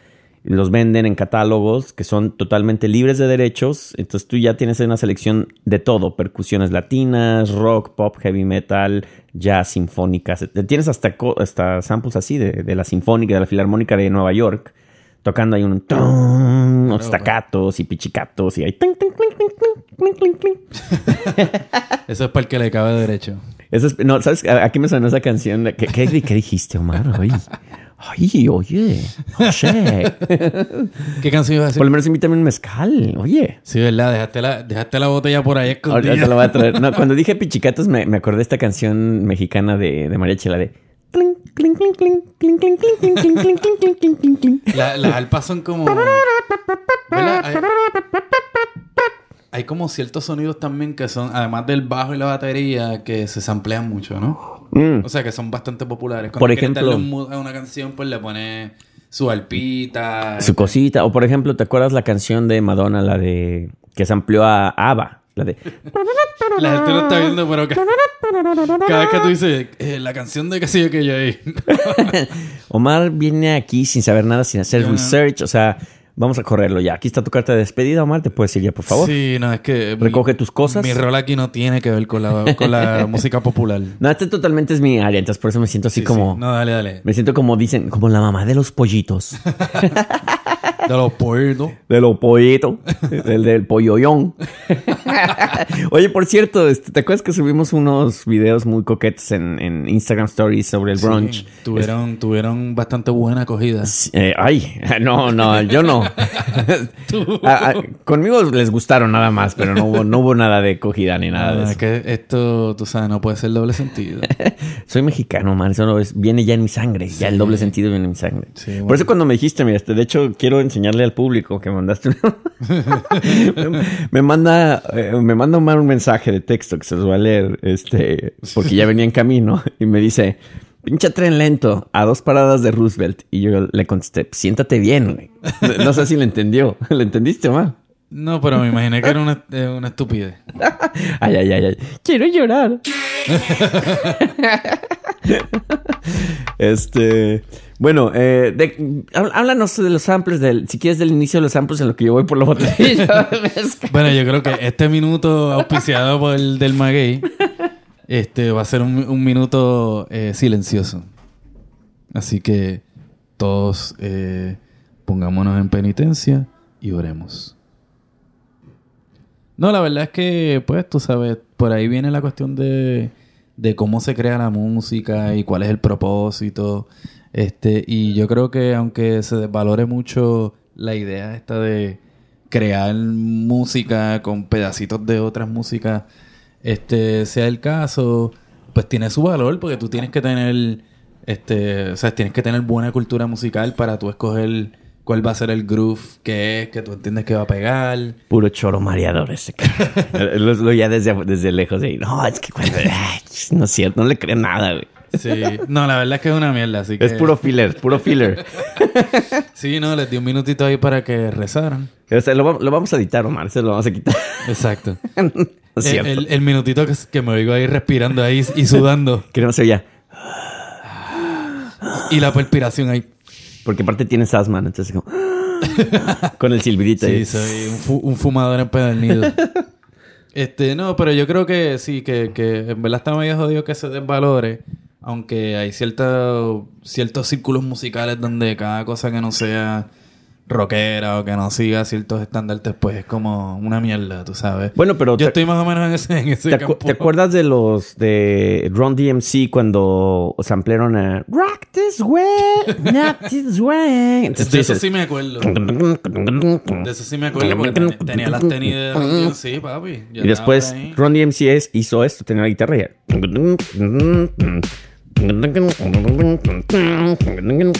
los venden en catálogos que son totalmente libres de derechos. Entonces tú ya tienes una selección de todo: percusiones latinas, rock, pop, heavy metal, jazz, sinfónicas. Tienes hasta, hasta samples así de, de la sinfónica, de la filarmónica de Nueva York tocando ahí un tum, unos staccatos y pichicatos y ahí. Eso es para el que le cabe derecho. Eso es- no, ¿sabes? Aquí me sonó esa canción. de- ¿Qué, qué, qué dijiste, Omar? Oye, sé. ¿Qué canción ibas a decir? Por lo menos invítame un mezcal, oye. Sí, ¿verdad? Dejaste la, dejaste la botella por ahí escondida. Ahorita te lo voy a traer. No, cuando dije pichicatos me, me acordé de esta canción mexicana de, de María Chela de... Las alpas son como. Hay, como ciertos sonidos también que son, además del bajo y la batería, que se samplean mucho, ¿no? Mm. O sea, que son bastante populares. Por ejemplo, a una canción, pues le pone su alpita. Su este, cosita. O por ejemplo, ¿te acuerdas la canción de Madonna, la de. que sampleó a Ava? La de. La gente lo está viendo, pero ca- cada vez que tú dices eh, la canción de yo que yo ahí. Omar viene aquí sin saber nada, sin hacer research. O sea, vamos a correrlo ya. Aquí está tu carta de despedida, Omar. ¿Te puedes ir ya, por favor? Sí, no, es que... mi- Recoge tus cosas. Mi rol aquí no tiene que ver con la, con la música popular. No, este totalmente es mi área. Entonces por eso me siento así Sí, como... sí. No, dale, dale. Me siento como dicen, como la mamá de los pollitos. De los puertos. De los pollitos. del, del polloyón. Oye, por cierto, este, ¿te acuerdas que subimos unos videos muy coquetos en, en Instagram Stories sobre el brunch? Sí, tuvieron, tuvieron bastante buena acogida. Eh, ay, no, no, yo no. Conmigo les gustaron nada más, pero no hubo, no hubo nada de cogida ni nada de eso. es que esto, tú sabes, no puede ser doble sentido. Soy mexicano, man. Eso no es, viene ya en mi sangre. Ya el doble sentido viene en mi sangre. Sí, Por eso cuando me dijiste, mira, este, de hecho quiero enseñarle al público que mandaste me, me manda eh, me manda Omar un mensaje de texto que se los voy a leer, este, porque ya venía en camino y me dice, pinche tren lento a dos paradas de Roosevelt y yo le contesté, siéntate bien. güey". No, no sé si le entendió. ¿Le entendiste, Omar? No, pero me imaginé que era una, eh, una estupidez. Ay, ay, ay, ay. Quiero llorar. este. Bueno, eh, de- há- háblanos de los samples, del, si quieres del inicio de los samples en lo que yo voy por la botella. Bueno, yo creo que este minuto auspiciado por el del Maguey este, va a ser un, un minuto eh, silencioso. Así que todos eh, pongámonos en penitencia y oremos. No, la verdad es que, pues, tú sabes, por ahí viene la cuestión de, de cómo se crea la música y cuál es el propósito. Este, y yo creo que aunque se desvalore mucho la idea esta de crear música con pedacitos de otras músicas, este, sea el caso, pues tiene su valor porque tú tienes que tener, este, o sea, tienes que tener buena cultura musical para tú escoger cuál va a ser el groove que es, que tú entiendes que va a pegar. Puro choro mareador ese lo, lo ya desde, desde lejos. ahí, no, es que cuando. ay, no es cierto, no le creo nada, güey. Sí, no, la verdad es que es una mierda, así que... Es puro filler, puro filler. Sí, no, les di un minutito ahí para que rezaran. O sea, lo, lo vamos a editar, Omar. Se lo vamos a quitar. Exacto. es el, cierto. el- el minutito que, que me oigo ahí respirando ahí y sudando. Que no se oía. Y la perspiración ahí. Porque aparte tienes asma, ¿no? entonces como... con el silbidito ahí. Sí, soy un, fu- un fumador empedernido. este, no, pero yo creo que sí, que, que en verdad está medio jodido que se desvalore. Aunque hay cierta, ciertos círculos musicales donde cada cosa que no sea rockera o que no siga ciertos estándares, pues es como una mierda, tú sabes. Bueno, pero Yo te, estoy más o menos en ese, en ese te campo. te acuerdas de los de Ron DMC cuando samplearon a Rock this way, not this way? Entonces De eso sí me acuerdo. De eso sí me acuerdo porque ten- tenía las tenis de Ron sí, papi. Y después. Ron DMC hizo esto, tenía la guitarra y.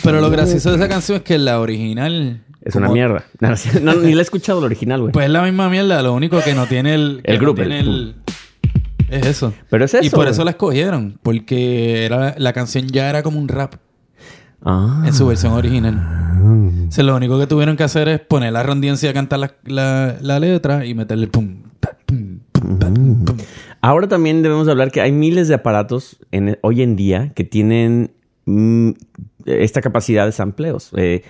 Pero lo gracioso de esa canción es que la original... Es una como- mierda. No, ni la he escuchado el original, güey. Pues es la misma mierda, lo único que no tiene el... que El no grupo, tiene el- Es eso. Pero es Y eso, por güey. eso la escogieron. Porque era, la canción ya era como un rap Ah. en su versión original. O sea, lo único que tuvieron que hacer es poner la rondiencia a cantar la, la, la letra y meterle pum, pum, pum. Ahora también debemos hablar que hay miles de aparatos en, hoy en día que tienen mm, esta capacidad de sampleos. Eh,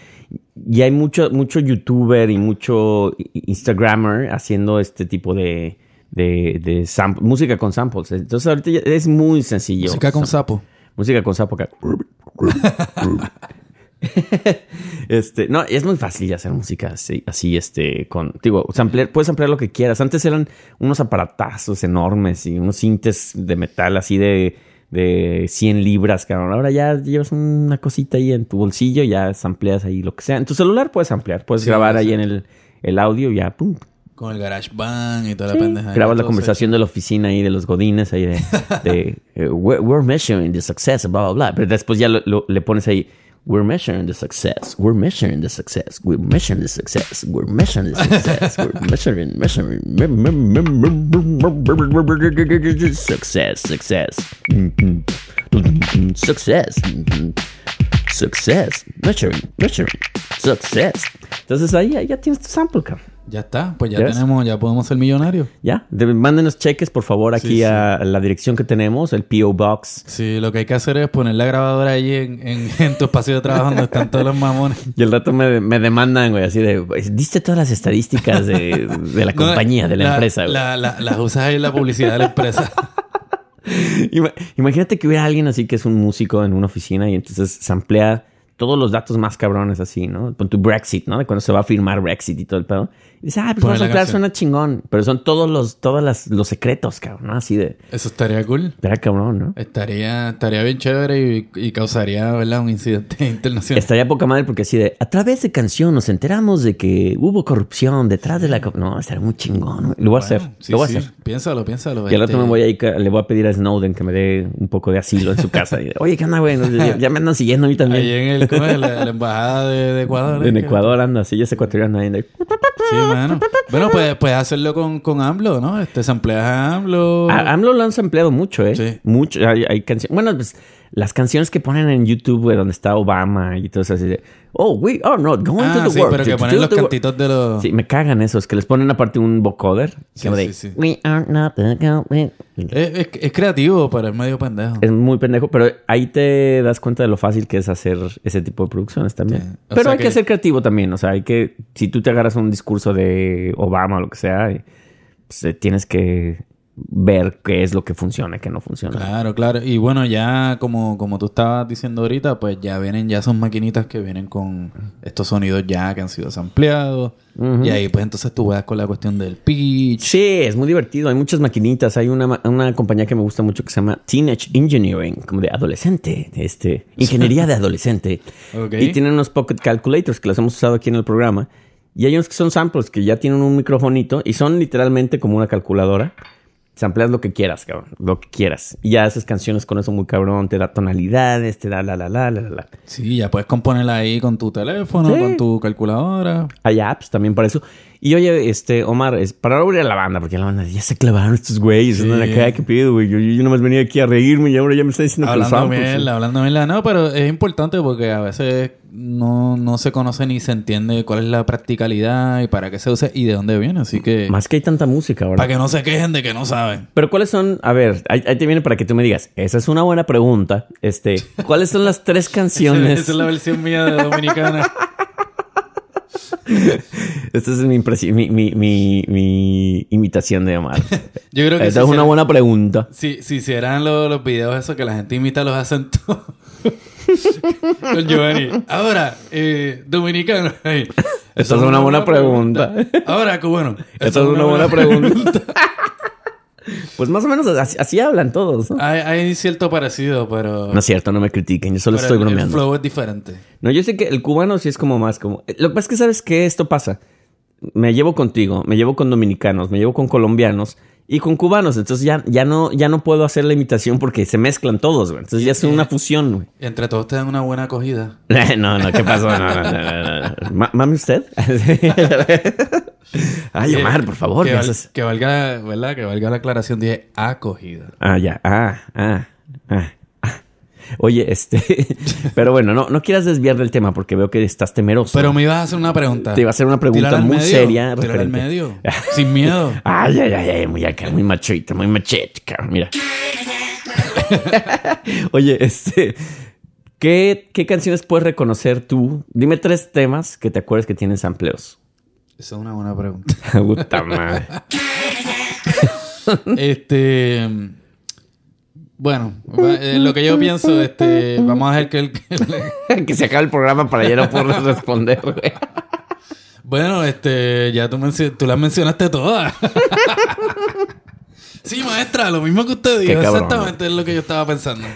y hay mucho, mucho youtuber y mucho instagrammer haciendo este tipo de, de, música con samples. Entonces ahorita es muy sencillo. Música con sapo. Música con sapo acá. este, no, es muy fácil hacer música así, así este, con, digo, puedes ampliar lo que quieras. Antes eran unos aparatazos enormes y unos sintes de metal así de, de 100 libras, cabrón. Ahora ya llevas una cosita ahí en tu bolsillo, ya sampleas ahí lo que sea. En tu celular puedes ampliar, puedes Sí, grabar sí. ahí en el, el audio y ya, pum. Con el GarageBand y toda Sí. la pendeja. Grabas la conversación de la oficina ahí de los godines ahí de, de, eh, we're, we're measuring the success, bla, bla, bla. Pero después ya lo- lo- le pones ahí, we're measuring the success, we're measuring the success, we're measuring the success, we're measuring the success, we're measuring, measuring, me- me- me- me- success, success, success, success, measuring, measuring, success. Ahí ahí ya tienes tu sample, cabrón. Ya está, pues ya tenemos, ya podemos ser millonarios. Ya, de- mándenos cheques por favor aquí Sí, sí. a la dirección que tenemos, el PO Box. Sí, lo que hay que hacer es poner la grabadora allí en, en, en tu espacio de trabajo donde están todos los mamones. Y el rato me, me demandan, güey, así de, "Güey, diste todas las estadísticas de, de la No, compañía, de la, empresa, güey. la- la- las usas ahí en la publicidad de la empresa. Ima- Imagínate que hubiera alguien así que es un músico en una oficina y entonces samplea todos los datos más cabrones así, ¿no? Con tu Brexit, ¿no? De cuando se va a firmar Brexit y todo el pedo. Y dice, ah, pues vamos a canción. suena chingón. Pero son todos los, todas las, los secretos, cabrón, ¿no? Así de, Eso estaría cool. espera, cabrón, ¿no? Estaría, estaría bien chévere y, y causaría, ¿verdad? Un incidente internacional. Estaría poca madre porque así de, a través de canción nos enteramos de que hubo corrupción detrás de la... co-". No, estaría muy chingón. Lo voy a hacer, sí, lo voy a hacer. Piénsalo, piénsalo. Y al rato este, me voy a ir, le voy a pedir a Snowden que me dé un poco de asilo en su casa. Y de, Oye, ¿qué onda, güey? Ya, ya me andan siguiendo a mí también. Ahí en el, ¿cómo es? La, la embajada de, de Ecuador. en. Ecuador anda, así ya es ecuatoriano ahí. Sí, mano. Bueno, pues puedes hacerlo con, con AMLO, ¿no? Este, sampleas a AMLO. A AMLO lo han sampleado mucho, ¿eh? Sí. Mucho. Hay, hay canciones. Bueno, pues las canciones que ponen en YouTube, donde está Obama y todo eso así de. Oh, we are not going ah, to the sí, work. pero que ponen los the work". cantitos de los... Sí, me cagan esos, que les ponen aparte un vocoder. Sí, sí, de, sí. We are not the going-" Es, es- es creativo, pero es medio pendejo. Es muy pendejo, pero ahí te das cuenta de lo fácil que es hacer ese tipo de producciones también. Pero hay que... que- ser creativo también. O sea, hay que. Si tú te agarras un discurso de Obama o lo que sea, pues, eh, tienes que ver qué es lo que funciona y qué no funciona. Claro, claro. Y bueno, ya como, como tú estabas diciendo ahorita, pues ya vienen, ya son maquinitas que vienen con estos sonidos ya que han sido ampliados. Ujú. Y ahí pues entonces tú vas con la cuestión del pitch. Sí, es muy divertido. Hay muchas maquinitas. Hay una, una compañía que me gusta mucho que se llama Teenage Engineering, como de adolescente, este, ingeniería de adolescente. Ok. Y tienen unos pocket calculators que los hemos usado aquí en el programa. Y hay unos que son samples que ya tienen un microfonito y son literalmente como una calculadora. Sampleas lo que quieras, cabrón, lo que quieras. Y ya haces canciones con eso muy cabrón, te da tonalidades, te da la la la la la. Sí, ya puedes componerla ahí con tu teléfono, Sí. con tu calculadora. Hay apps también para eso. Y oye, este, Omar, es para no abrir a la banda, porque la banda ya se clavaron estos güeyes. Sí. andan acá, ¿qué pido, güey? Yo, yo nomás venía aquí a reírme y ahora ya me están diciendo que Hablando samples, bien, sí. hablando bien. No, pero es importante porque a veces no, no se conoce ni se entiende cuál es la practicalidad y para qué se usa y de dónde viene. Así que Más que hay tanta música ahora. para que no se quejen de que no saben. Pero ¿cuáles son? A ver, ahí, ahí te viene para que tú me digas. Esa es una buena pregunta. Este, ¿cuáles son las tres canciones? Esa es la versión mía de Dominicana. Esta es mi, mi, mi, mi, mi imitación de Omar. Yo creo que Esta si es una buena pregunta. Si, si hicieran lo- los videos esos que la gente imita los acentos. Con Giovanni. Ahora, eh, dominicano. Esta es una buena pregunta. Ahora, cubano. Esta es una buena pregunta. Pues más o menos así, así hablan todos. ¿no? Hay, hay cierto parecido, pero. No es cierto, no me critiquen. Yo solo pero estoy el- El bromeando. flow es diferente. No, yo sé que el cubano sí es como más como... Lo que pasa es que sabes que esto pasa. Me llevo contigo, me llevo con dominicanos, me llevo con colombianos y con cubanos. Entonces ya, ya, no, ya no puedo hacer la imitación porque se mezclan todos, güey. Entonces ya es una fusión, güey. Y entre todos te dan una buena acogida. No, no, ¿qué pasó? No, no, no, no, no. Ma- ¿Mame usted? Ay, Omar, por favor. Que, me val- haces- que valga, ¿verdad? Que valga la aclaración. Dije acogida. Ah, ya. Ah, ah, ah. Oye, este... Pero bueno, no, no quieras desviar del tema porque veo que estás temeroso. Pero me ibas a hacer una pregunta. Te iba a hacer una pregunta muy medio, seria. tírala al referente- medio. Sin miedo. Ay, ay, ay, ay, muy acá, muy machito, muy machete, cabrón, mira. Oye, este, ¿qué, ¿qué canciones puedes reconocer tú? Dime tres temas que te acuerdes que tienen sampleos. Esa es una buena pregunta. Puta madre. este. Bueno, eh, lo que yo pienso, este, vamos a dejar que el... que se acabe el programa para ya no poder responder, güey. Bueno, este, ya tú, tú las mencionaste todas. sí, maestra, lo mismo que usted dijo. Cabrón, Exactamente es lo que yo estaba pensando.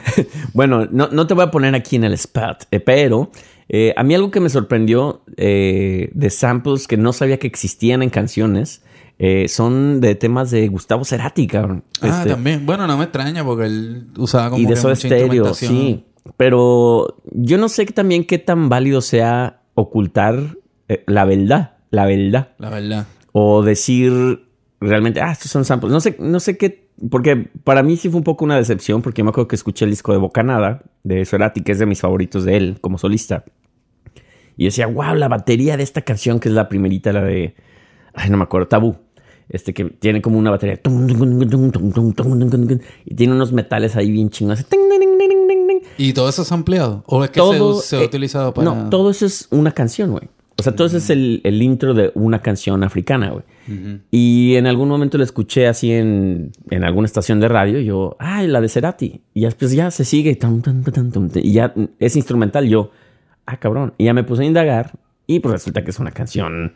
Bueno, no, no te voy a poner aquí en el spot, eh, pero eh, a mí algo que me sorprendió eh, de samples que no sabía que existían en canciones eh, son de temas de Gustavo Cerati, cabrón. Ah, Este, también. Bueno, no me extraña porque él usaba como y de que mucha instrumentación. sí. Pero yo no sé también qué tan válido sea ocultar eh, la verdad, la verdad. La verdad. O decir realmente, ah, estos son samples. No sé, no sé qué. Porque para mí sí fue un poco una decepción, porque me acuerdo que escuché el disco de Bocanada, de Cerati, que es de mis favoritos de él como solista. Y decía, wow, la batería de esta canción, que es la primerita, la de. Ay, no me acuerdo, Tabú. Este que tiene como una batería. Y tiene unos metales ahí bien chingados. ¿Y todo eso es ampliado? ¿O es que Todo, se, se ha eh, utilizado para...? No, todo eso es una canción, güey. O sea, todo eso es el, el intro de una canción africana, güey. Y en algún momento lo escuché así en, en alguna estación de radio. Y yo, ay, la de Cerati. Y después ya se sigue. tum, tum, tum, tum, y ya es instrumental. Yo, ah, cabrón. Y ya me puse a indagar. Y pues resulta que es una canción.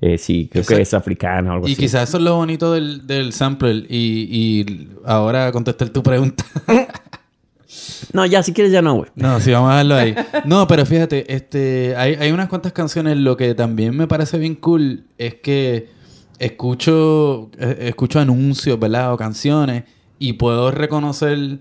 Eh, sí, creo que es africana o algo Y así. quizás eso es lo bonito del, del sampler. Y, y ahora contestar tu pregunta. No, ya, si quieres, ya no, güey. No, sí, vamos a dejarlo ahí. No, pero fíjate, este, hay, hay unas cuantas canciones. Lo que también me parece bien cool es que escucho, eh, escucho anuncios, ¿verdad? O canciones y puedo reconocer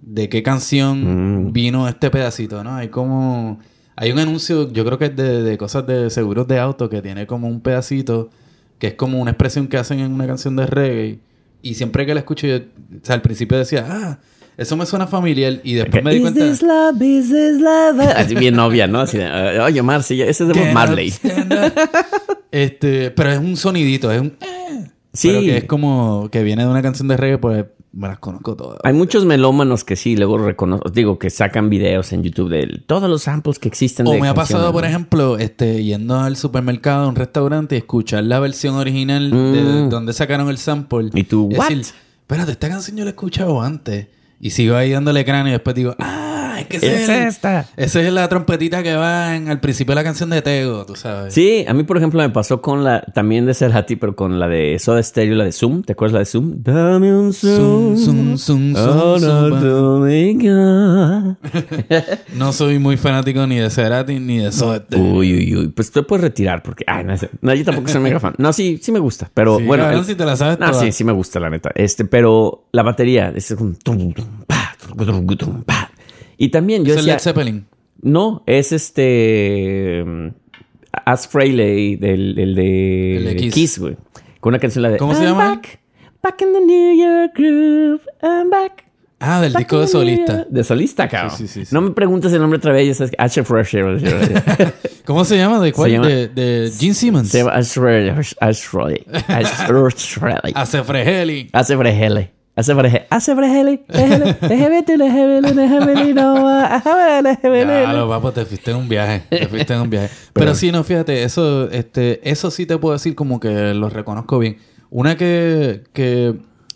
de qué canción Mm. vino este pedacito, ¿no? Hay como, hay un anuncio, yo creo que es de, de cosas de seguros de auto que tiene como un pedacito que es como una expresión que hacen en una canción de reggae y siempre que la escucho, yo, o sea, al principio decía, ah, eso me suena familiar y después me di Is cuenta. this love? Is this love? Así bien novia, ¿no? Así de, "Eh, oye, Marcy, ese es de Marley. este, pero es un sonidito, es un eh. Sí. Pero que es como que viene de una canción de reggae, pues me las conozco todas. Hay muchos melómanos que sí, luego reconozco, digo, que sacan videos en YouTube de todos los samples que existen. O de me ha pasado, por ejemplo, este, yendo al supermercado, a un restaurante y escuchar la versión original de Mm. donde sacaron el sample. Y tú, ¿what? decir, espérate, esta canción yo la he escuchado antes. Y sigo ahí dándole cráneo y después digo, ah, es que ese Es es, el- esta. esa es la trompetita que va en, al principio de la canción de Tego, tú sabes. Sí, a mí, por ejemplo, me pasó con la, también de Cerati, pero con la de Soda Stereo, la de Zoom. ¿Te acuerdas la de Zoom? Dame un Zoom. Zoom, zoom, zoom, Oh, zoom, no. No soy muy fanático ni de Cerati ni de Soda Stereo. Uy, uy, uy. Pues te puedes retirar porque, ay, no, sé. no, yo tampoco soy mega fan. No, sí, sí me gusta, pero Sí, bueno. cabrón, el- si te la sabes No, toda. sí, sí me gusta, la neta. Este, pero la batería, es un pa, pa. Y también yo ¿Es el decía, Led Zeppelin? no, es este As Frehley del el de, El de Kiss. Kiss, güey. Con una canción la de ¿Cómo se I'm llama? Back, back in the New York groove, I'm back. Ah, del disco de solista. De solista, cabrón. Sí, sí, sí. No me preguntes el nombre otra vez, ya sabes que H. Fresher. ¿Cómo se llama? ¿De cuál? llama- de, de Gene Simmons. Se llama Ash Frehley. Ash Frehley. Ash Frehley. Lo papo, te fuiste en un viaje. Te fuiste en un viaje. Pero sí, no, fíjate, eso, este, eso sí te puedo decir como que lo reconozco bien. Una que, que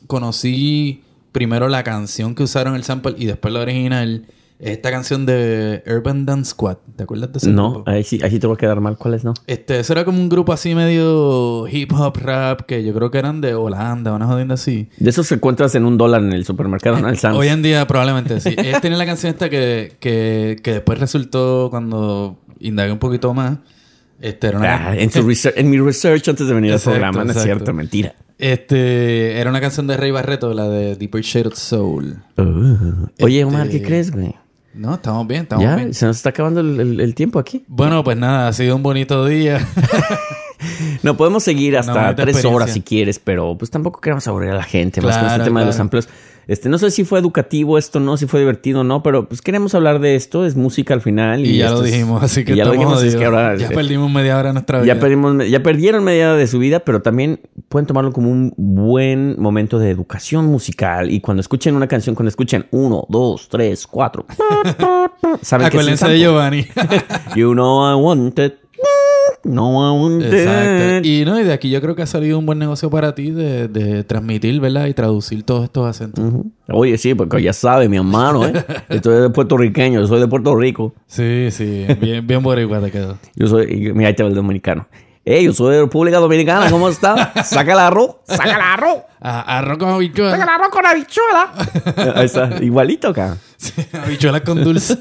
conocí primero la canción que usaron el sample y después la original esta canción de Urban Dance Squad. ¿Te acuerdas de ese No, grupo? ahí sí, ahí sí te voy a quedar mal. ¿Cuál es, no? Este, eso era como un grupo así medio hip hop rap que yo creo que eran de Holanda, una jodienda así. De esos que encuentras en un dólar en el supermercado, ¿no? El Sam's. Hoy en día probablemente sí. Ellos tenían la canción esta que, que, que después resultó cuando indagué un poquito más. Este, era una, Ah, en, su research- en mi research antes de venir al Exacto, programa, no es cierto, mentira. este, era una canción de Rey Barreto, la de Deeper Shade of Soul. Uh. Oye, Omar, Este- ¿qué crees, güey? No, estamos bien, estamos Ya, bien. se nos está acabando el, el- el tiempo aquí. Bueno, pues nada, ha sido un bonito día. No, podemos seguir hasta tres horas si quieres, pero pues tampoco queremos aburrir a la gente más con este Claro, tema de los claro. amplios. Este, no sé si fue educativo esto, no, si fue divertido o no, pero pues queremos hablar de esto, es música al final. y ya lo dijimos, así que ya lo dijimos, es que jodidos. ahora ya eh, perdimos media hora de nuestra vida. ya perdimos, ya perdieron media hora de su vida, pero también pueden tomarlo como un buen momento de educación musical. Y cuando escuchen una canción, cuando escuchen uno, dos, tres, cuatro, saben que es de. Giovanni. You know I want it. No aún Exacto. Y no, y de aquí yo creo que ha salido un buen negocio para ti de, de transmitir, ¿verdad? Y traducir todos estos acentos. Ujú. Oye, sí, porque ya sabe, mi hermano, ¿eh? Estoy de puertorriqueño, yo soy de Puerto Rico. Sí, sí. Bien, bien boricua te quedó. Yo soy, mira, ahí te va el dominicano. Ey, yo soy de República Dominicana, ¿cómo está? Saca el arroz, saca el arroz, Ah, arroz con habichuelas. saca el arroz con habichuela. Ahí está, igualito acá. Sí, habichuelas con dulce.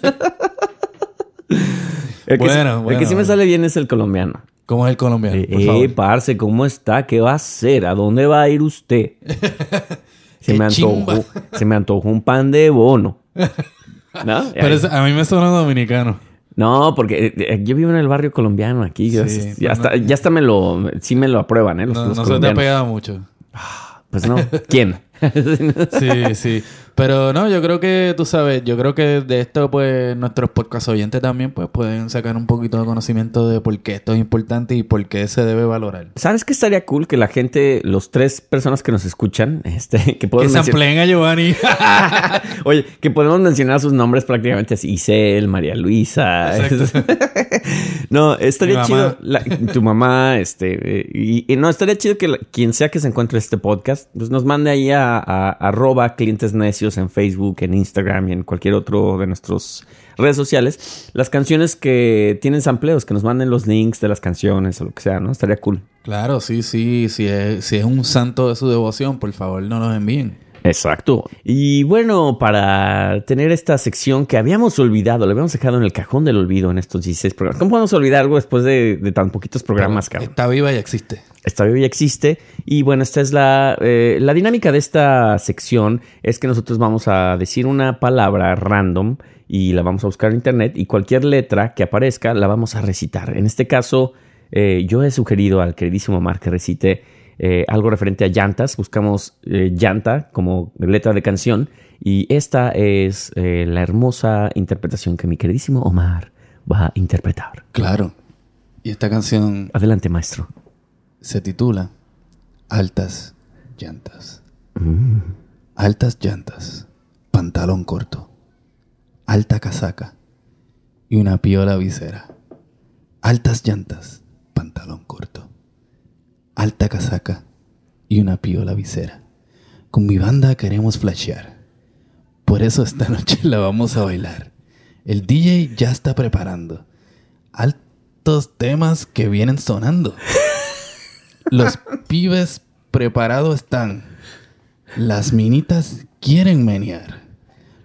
El que, Bueno, sí- el bueno, que sí me bueno. sale bien es el colombiano. ¿Cómo es el colombiano? Por Eh, parce, ¿cómo está? ¿Qué va a hacer? ¿A dónde va a ir usted? Se me antojó, se me antojó un pan de bono. ¿No? Pero es- a mí me suena dominicano. No, porque eh, yo vivo en el barrio colombiano aquí. Sí, ya, pues hasta, no- ya hasta me lo... Sí me lo aprueban, ¿eh? Los, No, los no se te ha pegado mucho. Pues no. ¿Quién? Sí, sí. Pero no, yo creo que, tú sabes, yo creo que de esto, pues, nuestros podcast oyentes también, pues, pueden sacar un poquito de conocimiento de por qué esto es importante y por qué se debe valorar. ¿Sabes qué estaría cool? Que la gente, los tres personas que nos escuchan, este, que Que podemos se mencionar... empleen a Giovanni. Oye, que podemos mencionar sus nombres prácticamente así. Isel, María Luisa. no, estaría Mi chido. la- tu mamá, este. Y, y no, estaría chido que la- quien sea que se encuentre este podcast, pues nos mande ahí a, a- arroba clientes necios en Facebook, en Instagram y en cualquier otro de nuestras redes sociales. Las canciones que tienen sampleos, que nos manden los links de las canciones o lo que sea, ¿no? Estaría cool. claro, sí, sí. Si es, si es un santo de su devoción, por favor, no los envíen. Exacto. Y bueno, para tener esta sección que habíamos olvidado, la habíamos dejado en el cajón del olvido en estos 16 programas. ¿Cómo podemos olvidar algo después de, de tan poquitos programas, cabrón? Está viva y existe. Esta bebé ya existe. Y bueno, esta es la, eh, la dinámica de esta sección. Es que nosotros vamos a decir una palabra random y la vamos a buscar en internet y cualquier letra que aparezca la vamos a recitar. En este caso, eh, yo he sugerido al queridísimo Omar que recite eh, algo referente a llantas. Buscamos eh, llanta como letra de canción y esta es eh, la hermosa interpretación que mi queridísimo Omar va a interpretar. Claro. Y esta canción Adelante, maestro. se titula Altas llantas. Altas llantas, pantalón corto, alta casaca y una piola visera. Altas llantas, pantalón corto, alta casaca y una piola visera. Con mi banda queremos flashear. Por eso esta noche la vamos a bailar. El DJ ya está preparando. Altos temas que vienen sonando. Los pibes preparados están. Las minitas quieren menear.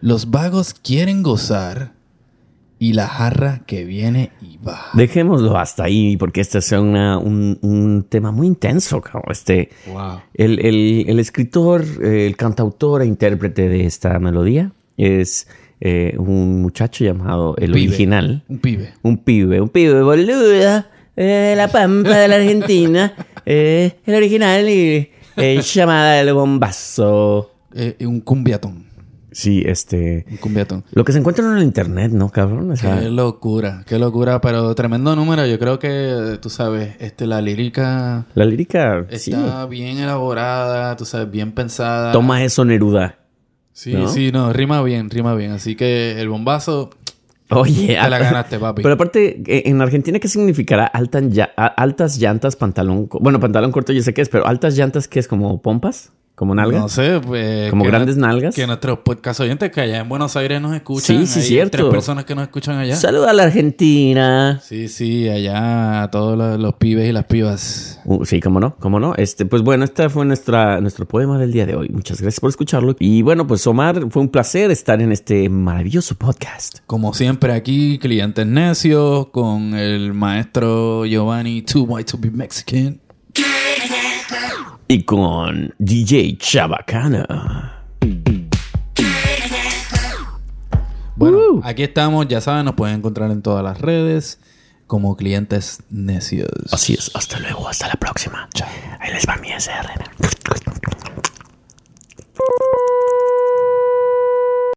Los vagos quieren gozar. Y la jarra que viene y va. Dejémoslo hasta ahí, porque este es una- un, un tema muy intenso, cabrón. Este, Wow. el, el- el escritor, eh, el cantautor e intérprete de esta melodía es eh, un muchacho llamado El Pibe. Original. Un pibe. Un pibe, un pibe boluda eh, la Pampa de la Argentina. eh, el original y eh, llamada El Bombazo. Eh, un cumbiatón. Sí, este... Un cumbiatón. Lo que se encuentra en el internet, ¿no, cabrón? O sea, Qué locura, qué locura, pero tremendo número. Yo creo que, tú sabes, este, la lírica la lírica... sí. está bien elaborada, tú sabes, bien pensada. Toma eso, Neruda. Sí, ¿no? sí, no, rima bien, rima bien. Así que el bombazo, Oye, te la ganaste, papi. Pero aparte, eh, en Argentina, ¿qué significará altas llantas, pantalón? Bueno, pantalón corto, yo sé qué es, pero altas llantas, ¿qué es? ¿Como pompas? ¿Como nalgas? No sé, pues. ¿Como grandes no- nalgas? Que nuestros podcast oyentes que allá en Buenos Aires nos escuchan. Sí, sí, hay cierto. Tres personas que nos escuchan allá. Saluda a la Argentina. Sí, sí, allá a todos los, los pibes y las pibas. Uh, sí, cómo no, cómo no. Este, pues bueno, este fue nuestra, nuestro poema del día de hoy. Muchas gracias por escucharlo. Y bueno, pues Omar, fue un placer estar en este maravilloso podcast. Como siempre aquí, clientes necios, con el maestro Giovanni, Too White to be Mexican y con DJ Chabacana. Bueno, aquí estamos, ya saben, nos pueden encontrar en todas las redes como clientes necios. Así es, hasta luego, hasta la próxima. Chao. Ahí les va mi SR.